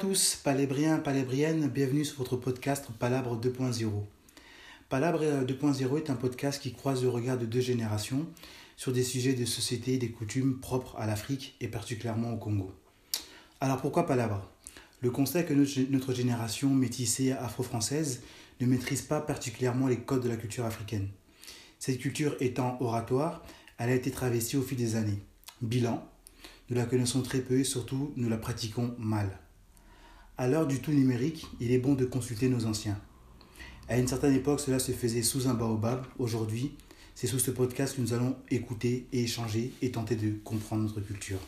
Tous, Palébriens, Palébriennes, bienvenue sur votre podcast Palabre 2.0. Palabre 2.0 est un podcast qui croise le regard de deux générations sur des sujets de société et des coutumes propres à l'Afrique et particulièrement au Congo. Alors pourquoi Palabre? Le constat est que notre génération métissée afro-française ne maîtrise pas particulièrement les codes de la culture africaine. Cette culture étant oratoire, elle a été travestie au fil des années. Bilan, nous la connaissons très peu et surtout nous la pratiquons mal. À l'heure du tout numérique, il est bon de consulter nos anciens. À une certaine époque, cela se faisait sous un baobab. Aujourd'hui, c'est sous ce podcast que nous allons écouter et échanger et tenter de comprendre notre culture.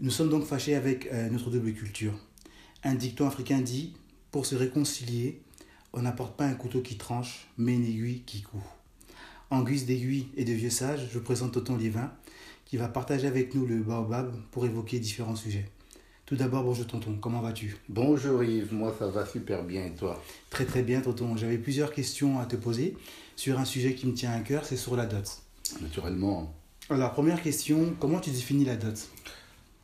Nous sommes donc fâchés avec euh, notre double culture. Un dicton africain dit Pour se réconcilier, on n'apporte pas un couteau qui tranche, mais une aiguille qui coud. En guise d'aiguille et de vieux sage, je présente Tonton Liévin, qui va partager avec nous le baobab pour évoquer différents sujets. Tout d'abord, bonjour tonton, comment vas-tu? Bonjour Yves, moi ça va super bien et toi? Très très bien tonton, j'avais plusieurs questions à te poser sur un sujet qui me tient à cœur, c'est sur la dot. Naturellement. Alors, première question, comment tu définis la dot?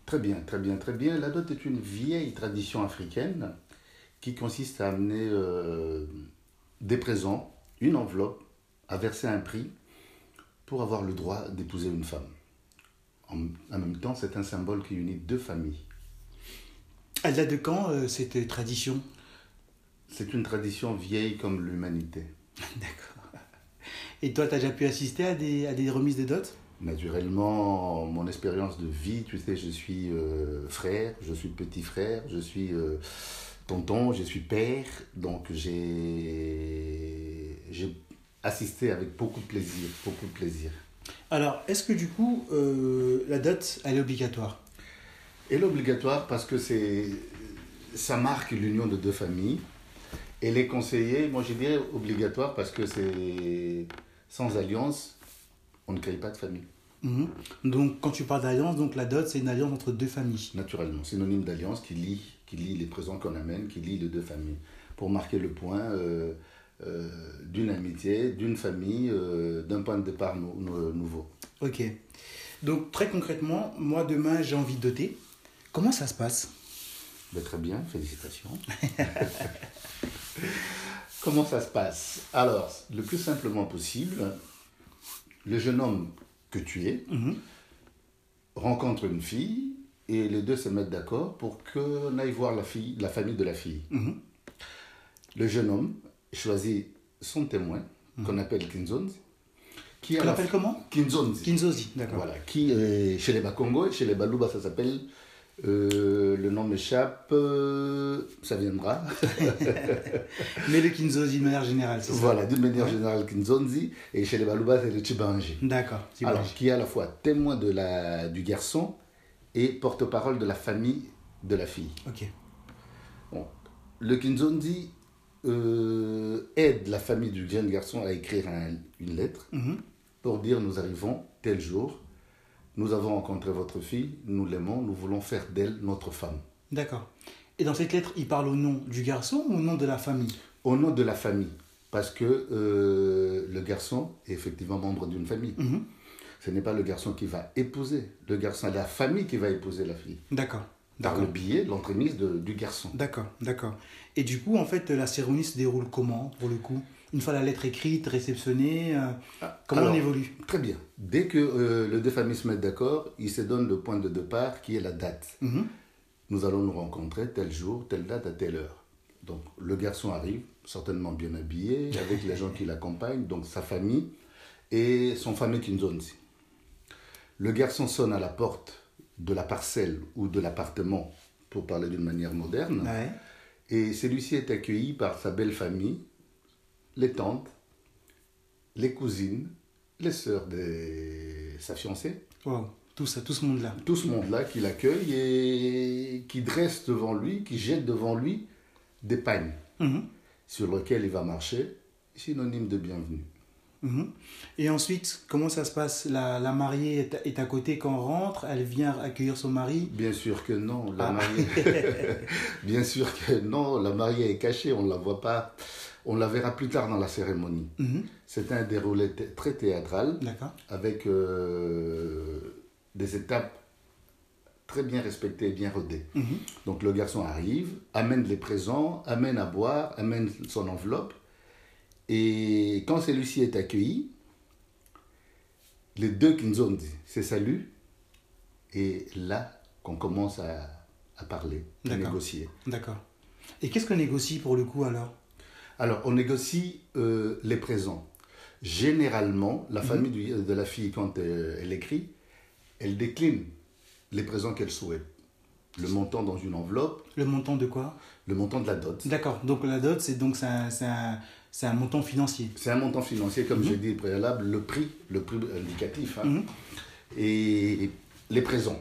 Très bien, très bien, très bien. La dot est une vieille tradition africaine qui consiste à amener euh, des présents, une enveloppe, à verser un prix pour avoir le droit d'épouser une femme. En, en même temps, c'est un symbole qui unit deux familles. Elle date de quand euh, cette tradition? C'est une tradition vieille comme l'humanité. D'accord. Et toi, tu as déjà pu assister à des, à des remises de dot? Naturellement, mon expérience de vie, tu sais, je suis euh, frère, je suis petit frère, je suis euh, tonton, je suis père, donc j'ai j'ai assisté avec beaucoup de plaisir, beaucoup de plaisir. Alors, est-ce que du coup, euh, la dot, elle est obligatoire? Elle est obligatoire parce que c'est ça marque l'union de deux familles. Elle est conseillée, moi je dirais obligatoire parce que c'est sans alliance, on ne crée pas de famille. Mhm. Donc, quand tu parles d'alliance, donc la dot, c'est une alliance entre deux familles. Naturellement, synonyme d'alliance qui lie, qui lie les présents qu'on amène, qui lie les deux familles. Pour marquer le point euh, euh, d'une amitié, d'une famille, euh, d'un point de départ nou- nou- nouveau. Ok. Donc, très concrètement, moi, demain, j'ai envie de doter. Comment ça se passe? Ben, très bien, félicitations. Comment ça se passe? Alors, le plus simplement possible, le jeune homme que tu es Mhm. rencontre une fille et les deux se mettent d'accord pour qu'on aille voir la, fille, la famille de la fille. Mhm. Le jeune homme choisit son témoin, qu'on appelle Kinzonzi. Qui l'appelles f- comment? Kinzonzi. Kinzozi, d'accord. Voilà, qui euh, chez les Bakongo, chez les Balouba, ça s'appelle. Euh, le nom m'échappe, euh, ça viendra. Mais le Kinzozi de manière générale, c'est ça voilà, d'une manière Ouais. générale, Kinzonzi, et chez les Balouba, c'est le Chibanji. D'accord. Alors, qui est à la fois témoin de la, du garçon et porte-parole de la famille de la fille. Ok. Bon. Le Kinzondi euh, aide la famille du jeune garçon à écrire un- une lettre Mhm. pour dire nous arrivons tel jour, nous avons rencontré votre fille, nous l'aimons, nous voulons faire d'elle notre femme. D'accord. Et dans cette lettre, il parle au nom du garçon ou au nom de la famille? Au nom de la famille, parce que euh, le garçon est effectivement membre d'une famille. Mhm. Ce n'est pas le garçon qui va épouser, le garçon, la famille qui va épouser la fille. D'accord. Par le billet, l'entremise du garçon. D'accord, d'accord. Et du coup, en fait, la cérémonie se déroule comment, pour le coup? Une fois la lettre écrite, réceptionnée, euh, comment Alors, on évolue? Très bien. Dès que euh, les deux familles se mettent d'accord, ils se donnent le point de départ qui est la date. Mhm. Nous allons nous rencontrer tel jour, telle date, à telle heure. Donc le garçon arrive, certainement bien habillé, avec les gens qui l'accompagnent, donc sa famille et son famille Kinzonzi. Le garçon sonne à la porte de la parcelle ou de l'appartement, pour parler d'une manière moderne, Ouais. et celui-ci est accueilli par sa belle famille, les tantes, les cousines, les sœurs de sa fiancée, Wow. Tout ça, tout ce monde-là. tout ce monde-là qui l'accueille et qui dresse devant lui, qui jette devant lui des pagnes Mhm. sur lesquels il va marcher, synonyme de bienvenue. Mhm. Et ensuite, comment ça se passe? La, la mariée est, est à côté quand on rentre, elle vient accueillir son mari? Bien sûr que non, la Ah. mariée. Bien sûr que non, la mariée est cachée, on ne la voit pas. On la verra plus tard dans la cérémonie. Mhm. C'est un déroulé très théâtral avec euh, des étapes très bien respecté et bien rodé. Mhm. Donc le garçon arrive, amène les présents, amène à boire, amène son enveloppe. Et quand celui-ci est accueilli, les deux Kinzondi se saluent. Et là qu'on commence à, à parler, à négocier. D'accord. Et qu'est-ce qu'on négocie pour le coup alors? Alors, on négocie euh, les présents. Généralement, la famille du- de la fille, quand euh, elle écrit, elle décline les présents qu'elle souhaite. Le montant dans une enveloppe, Le montant de quoi? Le montant de la dot. D'accord. Donc la dot, c'est donc c'est un, c'est montant financier. C'est un montant financier, comme j'ai dit préalable, le prix, le prix indicatif. hein. Mhm. Et les présents,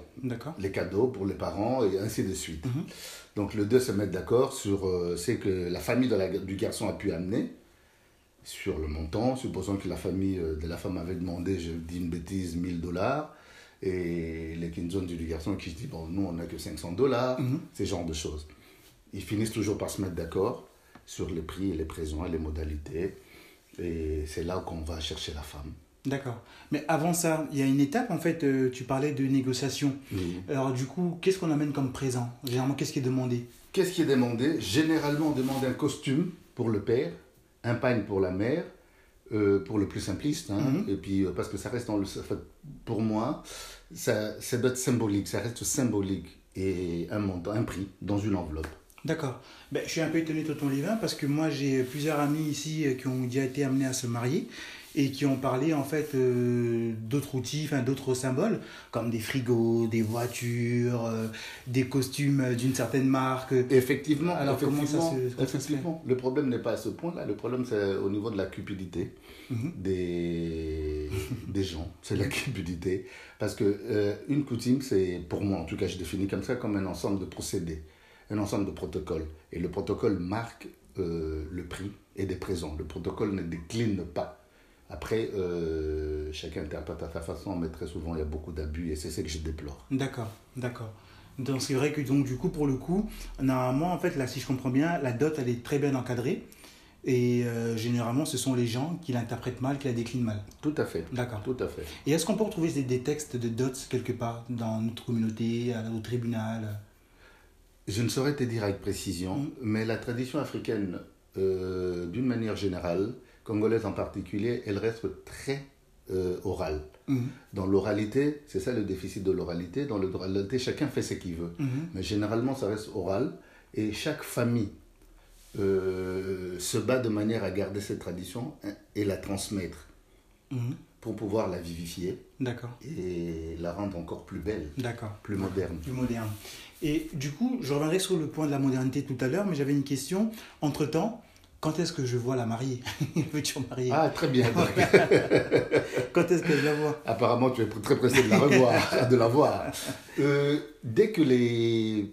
les cadeaux pour les parents, et ainsi de suite. Mhm. Donc, les deux se mettent d'accord sur euh, ce que la famille de la- du garçon a pu amener, sur le montant. Supposons que la famille euh, de la femme avait demandé, je dis une bêtise, 1000 dollars. Et les Kinzon du garçon qui se dit, bon, nous, on n'a que 500 dollars, Mhm. ce genre de choses. Ils finissent toujours par se mettre d'accord sur les prix et les présents et les modalités. Et c'est là qu'on va chercher la femme. D'accord. Mais avant ça, il y a une étape en fait. euh, tu parlais de négociation. Alors du coup, qu'est-ce qu'on amène comme présent? Généralement, qu'est-ce qui est demandé? Qu'est-ce qui est demandé? Généralement, on demande un costume pour le père, un pagne pour la mère, euh, pour le plus simpliste. hein. Mhm. Et puis, euh, parce que ça reste dans le. fait- Pour moi, ça, ça doit être symbolique, ça reste symbolique. Et un montant, un prix dans une enveloppe. D'accord. Ben, je suis un peu étonné de ton livre parce que moi j'ai plusieurs amis ici qui ont déjà été amenés à se marier et qui ont parlé en fait euh, d'autres outils, enfin d'autres symboles comme des frigos, des voitures, euh, des costumes d'une certaine marque. Effectivement, Alors, comment ça effectivement, se- comment ça se fait effectivement. le problème n'est pas à ce point-là. Le problème, c'est au niveau de la cupidité Mhm. des, des gens. C'est la cupidité. Parce que euh, une coutume, c'est, pour moi en tout cas, je définis comme ça, comme un ensemble de procédés, un ensemble de protocoles. Et le protocole marque euh, le prix et des présents. Le protocole ne décline pas. Après, euh, chacun interprète à sa façon, mais très souvent, il y a beaucoup d'abus et c'est ce que je déplore. D'accord, d'accord. Donc c'est vrai que donc du coup pour le coup, normalement en fait là si je comprends bien, la dot elle est très bien encadrée et euh, généralement ce sont les gens qui l'interprètent mal, qui la déclinent mal. Tout à fait. D'accord. Tout à fait. Et est-ce qu'on peut retrouver des, des textes de dots quelque part dans notre communauté, au tribunal? Je ne saurais te dire avec précision, Mm. mais la tradition africaine, euh, d'une manière générale, congolaise en particulier, elle reste très euh, orale. Mhm, Dans l'oralité, c'est ça le déficit de l'oralité. Dans l'oralité, chacun fait ce qu'il veut. mhm. Mais généralement, ça reste oral. Et chaque famille euh, se bat de manière à garder cette tradition et la transmettre Mhm. pour pouvoir la vivifier D'accord, et la rendre encore plus belle, plus moderne. Plus moderne. Et du coup, je reviendrai sur le point de la modernité tout à l'heure, mais j'avais une question. Entre-temps, quand est-ce que je vois la mariée? Le futur marié. Ah, très bien. Quand est-ce que je la vois? Apparemment, tu es très pressé de la revoir, de la voir. Euh, dès que les,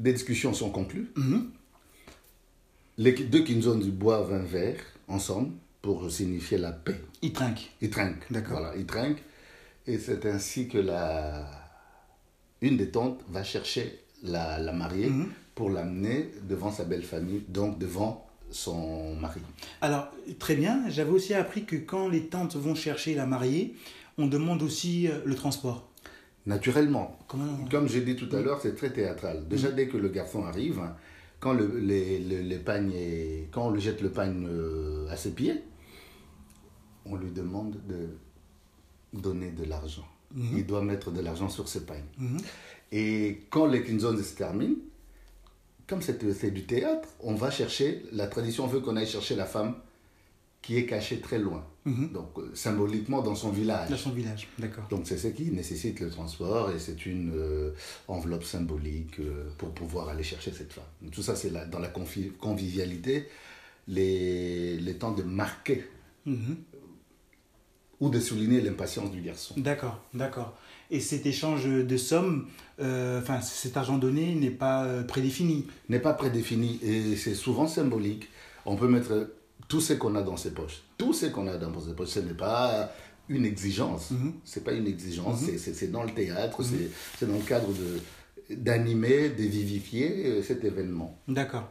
les discussions sont conclues, Mhm. les deux Kinzons boivent un verre ensemble pour signifier la paix. Il trinque. Ils trinquent. D'accord. Voilà, ils trinquent. Et c'est ainsi que la, une des tantes va chercher la, la mariée Mhm. pour l'amener devant sa belle famille, donc devant son mari. Alors, très bien, j'avais aussi appris que quand les tantes vont chercher la mariée, on demande aussi euh, le transport. Naturellement, Comment Comme j'ai dit tout à l'heure, c'est très théâtral. Déjà, dès que le garçon arrive, quand, le, les, les, les pagnes est- quand on lui jette le pagne euh, à ses pieds, on lui demande de donner de l'argent. Mhm. Il doit mettre de l'argent sur ses pagnes. Mhm. Et quand les Kinzons se terminent, comme c'est du théâtre, on va chercher, la tradition veut qu'on aille chercher la femme qui est cachée très loin. Mhm. Donc, euh, symboliquement dans son village. Dans son village, d'accord. Donc c'est ce qui nécessite le transport et c'est une euh, enveloppe symbolique euh, pour pouvoir aller chercher cette femme. Donc, tout ça c'est dans la convivialité, les, les temps de marquer Mhm. ou de souligner l'impatience du garçon. D'accord, d'accord. Et cet échange de sommes, euh, enfin cet argent donné n'est pas euh, prédéfini. N'est pas prédéfini et c'est souvent symbolique. On peut mettre tout ce qu'on a dans ses poches. Tout ce qu'on a dans ses poches, ce n'est pas une exigence. Mhm. C'est pas une exigence, Mhm. c'est- dans le théâtre, c'est- c'est dans le cadre de d'animer, de vivifier euh, cet événement. D'accord.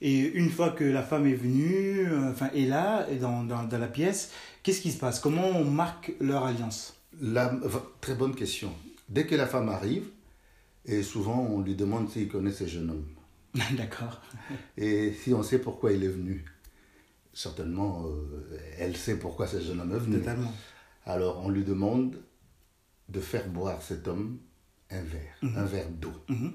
Et une fois que la femme est venue, enfin est là, et dans, dans, dans la pièce, qu'est-ce qui se passe? Comment on marque leur alliance? La, très bonne question. Dès que la femme arrive, Et souvent, on lui demande s'il connaît ce jeune homme. D'accord. Et si on sait pourquoi il est venu. Certainement, euh, elle sait pourquoi ce jeune homme est venu. Totalement. Alors, on lui demande de faire boire cet homme un verre, un verre d'eau, Mhm.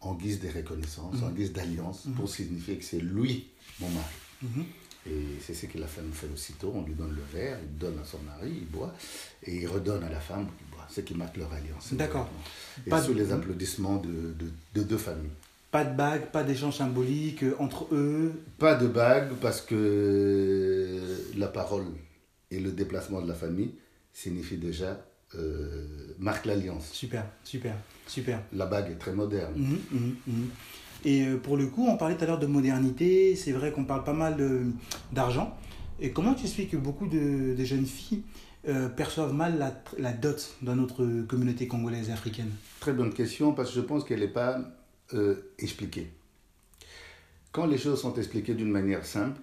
en guise de reconnaissance, en guise d'alliance, pour signifier que c'est lui, mon mari. Et c'est ce que la femme fait aussitôt. On lui donne le verre, il donne à son mari, il boit, et il redonne à la femme qui boit, ce qui marque leur alliance. D'accord. Et Pas sous de- les applaudissements de, de- de deux familles. Pas de bague, pas d'échange symbolique euh, entre eux. Pas de bague parce que la parole et le déplacement de la famille signifient déjà, euh, marque l'alliance. Super, super, super. La bague est très moderne. Mhm, mhm, mhm. Et euh, pour le coup, on parlait tout à l'heure de modernité. C'est vrai qu'on parle pas mal d'argent. Et comment tu expliques que beaucoup de, de jeunes filles euh, perçoivent mal la, la dot dans notre communauté congolaise et africaine? Très bonne question parce que je pense qu'elle n'est pas euh, expliquée. Quand les choses sont expliquées d'une manière simple,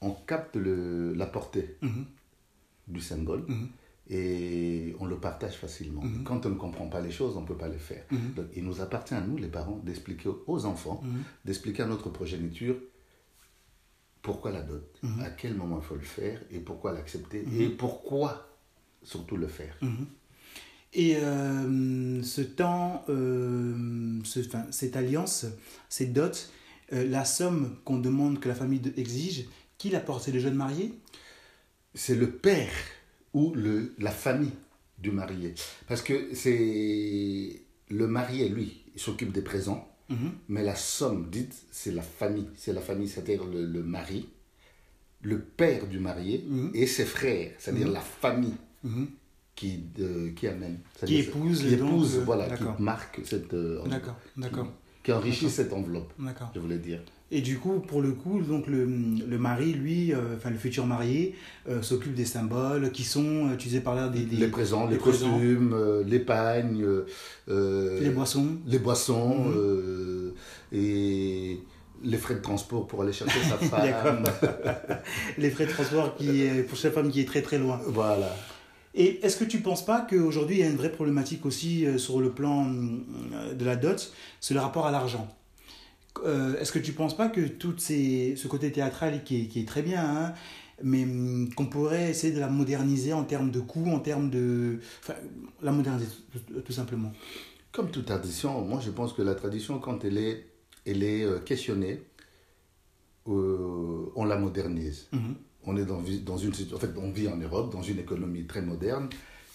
on capte le- la portée Mhm, du symbole mhm, et on le partage facilement. Mhm. Quand on ne comprend pas les choses, on ne peut pas les faire. Mhm. Donc, il nous appartient à nous, les parents, d'expliquer aux enfants, mhm. d'expliquer à notre progéniture pourquoi la dot, à quel moment il faut le faire et pourquoi l'accepter et pourquoi surtout le faire. Et euh, ce temps, euh, ce- enfin, cette alliance, ces dots, euh, la somme qu'on demande que la famille exige, qui l'apporte C'est le jeune marié? C'est le père ou le, la famille du marié. Parce que c'est le marié, lui, il s'occupe des présents, Mhm. mais la somme dite, c'est la famille. C'est la famille, c'est-à-dire le, le mari, le père du marié Mhm. et ses frères, c'est-à-dire la famille Mhm. qui, euh, qui amène. Qui épouse, Qui épouse, euh, voilà, qui marque cette... euh, D'accord, d'accord, Qui enrichit cette enveloppe, je voulais dire. Et du coup, pour le coup, donc le, le mari, lui, euh, enfin le futur marié, euh, s'occupe des symboles qui sont, euh, tu disais par là, des, des- Les présents, les, présents. costumes, euh, les pagnes, les boissons. les boissons Mhm. et les frais de transport pour aller chercher sa femme. les frais de transport qui est, pour cette femme qui est très très loin. voilà. Et est-ce que tu ne penses pas qu'aujourd'hui, il y a une vraie problématique aussi sur le plan de la dot, c'est le rapport à l'argent? Euh, Est-ce que tu ne penses pas que tout ces, ce côté théâtral qui est, qui est très bien, hein, mais hum, qu'on pourrait essayer de la moderniser en termes de coûts, en termes de... Enfin, la moderniser tout, simplement? Comme toute tradition, moi je pense que la tradition, quand elle est, elle est euh, questionnée, euh, on la modernise. Mhm. On est dans, une en fait, on vit en Europe dans une économie très moderne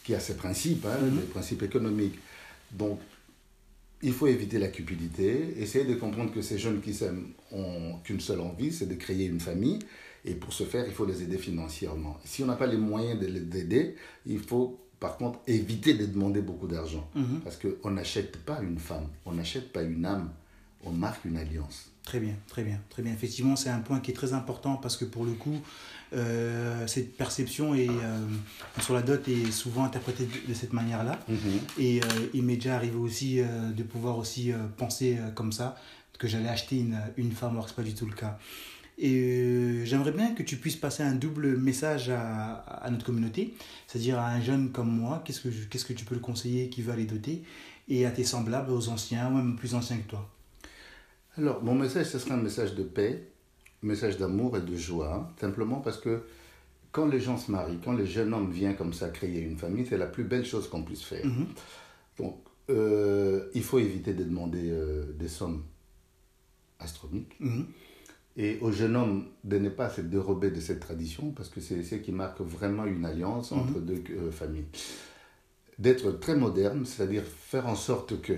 qui a ses principes, hein, Mhm. des principes économiques. Donc, il faut éviter la cupidité, essayer de comprendre que ces jeunes qui s'aiment ont qu'une seule envie, c'est de créer une famille. Et pour ce faire, il faut les aider financièrement. Si on n'a pas les moyens de les aider, il faut par contre éviter de demander beaucoup d'argent. Mhm. Parce qu'on n'achète pas une femme, on n'achète pas une âme, on marque une alliance. Très bien, très bien, très bien. Effectivement, c'est un point qui est très important parce que pour le coup, euh, cette perception est, euh, sur la dot est souvent interprétée de, de cette manière-là. Et euh, il m'est déjà arrivé aussi de pouvoir aussi penser comme ça, que j'allais acheter une, une femme, alors que ce n'est pas du tout le cas. Et j'aimerais bien que tu puisses passer un double message à, à notre communauté, c'est-à-dire à un jeune comme moi, qu'est-ce que, tu peux le conseiller qui veut aller doter, et à tes semblables, aux anciens, ou même plus anciens que toi? Alors, mon message, ce sera un message de paix, un message d'amour et de joie, simplement parce que quand les gens se marient, quand le jeune homme vient comme ça créer une famille, c'est la plus belle chose qu'on puisse faire. Mhm. Donc, euh, il faut éviter de demander euh, des sommes astronomiques. Mhm. Et au jeune homme de ne pas se dérober de cette tradition, parce que c'est ce qui marque vraiment une alliance Mhm. entre deux euh, familles. D'être très moderne, c'est-à-dire faire en sorte que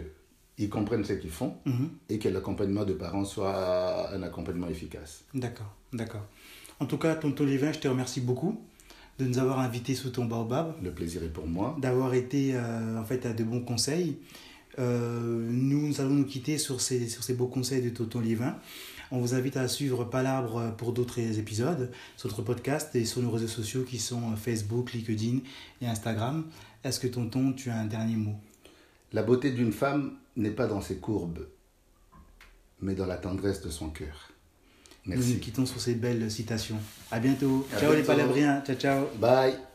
ils comprennent ce qu'ils font Mhm. et que l'accompagnement de parents soit un accompagnement efficace. D'accord, d'accord. En tout cas, tonton Lévin, je te remercie beaucoup de nous avoir invités sous ton baobab, Le plaisir est pour moi. d'avoir été euh, en fait à de bons conseils. Euh, nous, nous allons nous quitter sur ces, sur ces beaux conseils de tonton Lévin. On vous invite à suivre Palabre pour d'autres épisodes sur notre podcast et sur nos réseaux sociaux qui sont Facebook, LinkedIn et Instagram. Est-ce que tonton, tu as un dernier mot? La beauté d'une femme n'est pas dans ses courbes, mais dans la tendresse de son cœur. Nous Merci. nous quittons sur ces belles citations. À bientôt. À ciao les. Palabriens. Ciao, ciao. Bye.